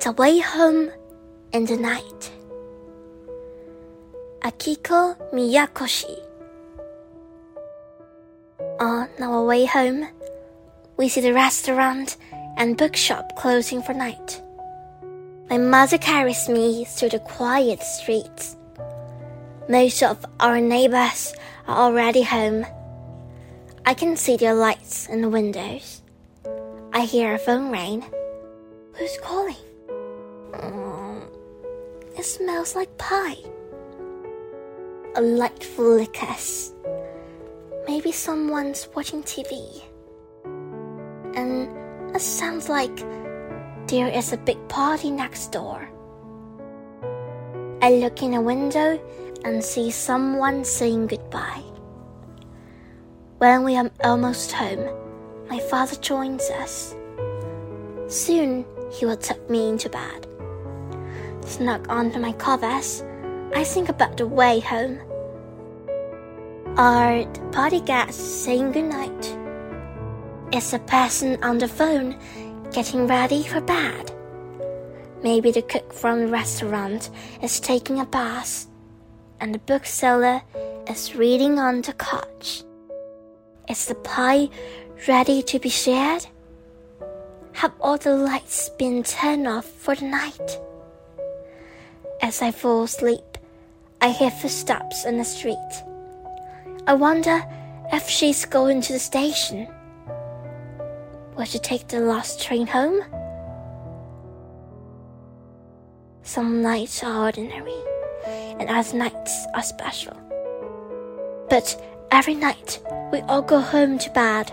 The Way Home in the Night. Akiko Miyakoshi. On our way home, we see the restaurant and bookshop closing for night. My mother carries me through the quiet streets. Most of our neighbors are already home. I can see their lights in the windows. I hear a phone ring. Who's calling? Mm, it smells like pie. A light flickers. Maybe someone's watching TV. And it sounds like there is a big party next door. I look in a window and see someone saying goodbye. When we are almost home, my father joins us. Soon he will tuck me into bed. Snug under my covers, I think about the way home. Are the party guests saying goodnight? Is the person on the phone getting ready for bed? Maybe the cook from the restaurant is taking a bath, and the bookseller is reading on the couch. Is the pie ready to be shared? Have all the lights been turned off for the night? As I fall asleep, I hear footsteps in the street. I wonder if she's going to the station. Will she take the last train home? Some nights are ordinary, and other nights are special. But every night we all go home to bed.